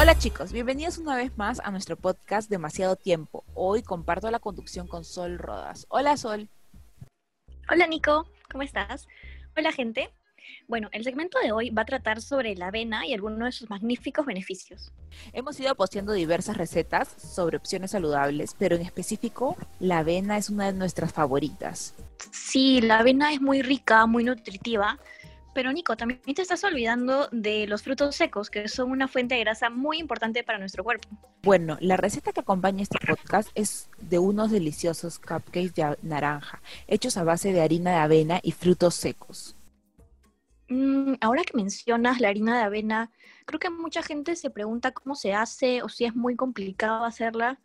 Hola chicos, bienvenidos una vez más a nuestro podcast Demasiado Tiempo. Hoy comparto la conducción con Sol Rodas. Hola Sol. Hola Nico, ¿cómo estás? Hola gente. Bueno, el segmento de hoy va a tratar sobre la avena y algunos de sus magníficos beneficios. Hemos ido posteando diversas recetas sobre opciones saludables, pero en específico la avena es una de nuestras favoritas. Sí, la avena es muy rica, muy nutritiva pero Nico, también te estás olvidando de los frutos secos, que son una fuente de grasa muy importante para nuestro cuerpo. Bueno, la receta que acompaña este podcast es de unos deliciosos cupcakes de naranja, hechos a base de harina de avena y frutos secos. Mm, ahora que mencionas la harina de avena, creo que mucha gente se pregunta cómo se hace o si es muy complicado hacerla,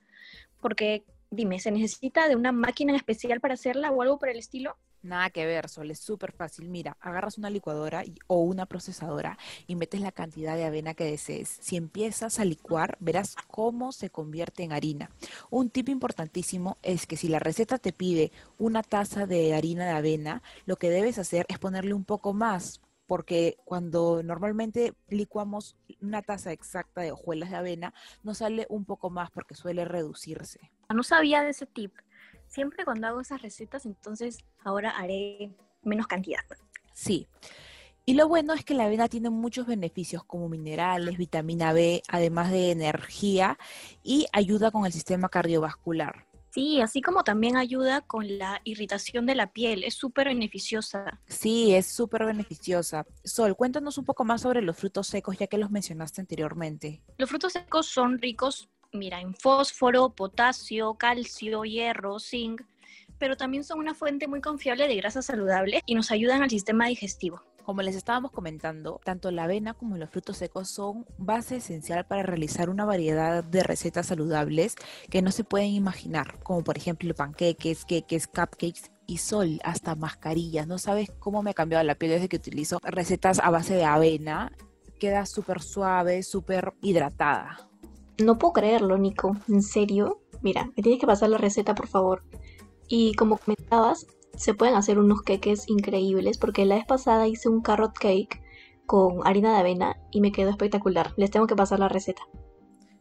porque dime, ¿se necesita de una máquina especial para hacerla o algo por el estilo? Nada que ver, Sol, es súper fácil. Mira, agarras una licuadora o una procesadora y metes la cantidad de avena que desees. Si empiezas a licuar, verás cómo se convierte en harina. Un tip importantísimo es que si la receta te pide una taza de harina de avena, lo que debes hacer es ponerle un poco más, porque cuando normalmente licuamos una taza exacta de hojuelas de avena, nos sale un poco más porque suele reducirse. No sabía de ese tip siempre cuando hago esas recetas, entonces ahora haré menos cantidad. Sí. Y lo bueno es que la avena tiene muchos beneficios como minerales, vitamina B, además de energía y ayuda con el sistema cardiovascular. Sí, así como también ayuda con la irritación de la piel, es súper beneficiosa. Sí, es súper beneficiosa. Sol, cuéntanos un poco más sobre los frutos secos, ya que los mencionaste anteriormente. Los frutos secos son ricos mira, en fósforo, potasio, calcio, hierro, zinc, pero también son una fuente muy confiable de grasas saludables y nos ayudan al sistema digestivo. Como les estábamos comentando, tanto la avena como los frutos secos son base esencial para realizar una variedad de recetas saludables que no se pueden imaginar, como por ejemplo panqueques, queques, cupcakes y sol, hasta mascarillas. No sabes cómo me ha cambiado la piel desde que utilizo recetas a base de avena. Queda súper suave, súper hidratada. No puedo creerlo, Nico. ¿En serio? Mira, me tienes que pasar la receta, por favor. Y como comentabas, se pueden hacer unos queques increíbles porque la vez pasada hice un carrot cake con harina de avena y me quedó espectacular. Les tengo que pasar la receta.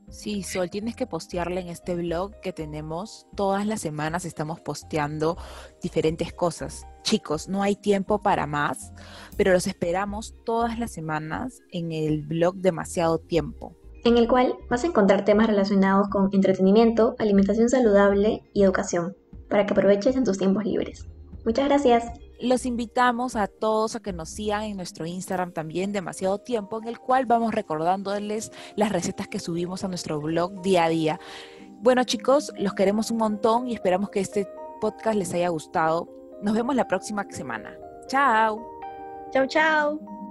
Sí, Sol, tienes que postearla en este blog que tenemos. Todas las semanas estamos posteando diferentes cosas. Chicos, no hay tiempo para más, pero los esperamos todas las semanas en el blog Demasiado Tiempo en el cual vas a encontrar temas relacionados con entretenimiento, alimentación saludable y educación, para que aproveches en tus tiempos libres. Muchas gracias. Los invitamos a todos a que nos sigan en nuestro Instagram también demasiado tiempo, en el cual vamos recordándoles las recetas que subimos a nuestro blog día a día. Bueno chicos, los queremos un montón y esperamos que este podcast les haya gustado. Nos vemos la próxima semana. Chao. Chao, chao.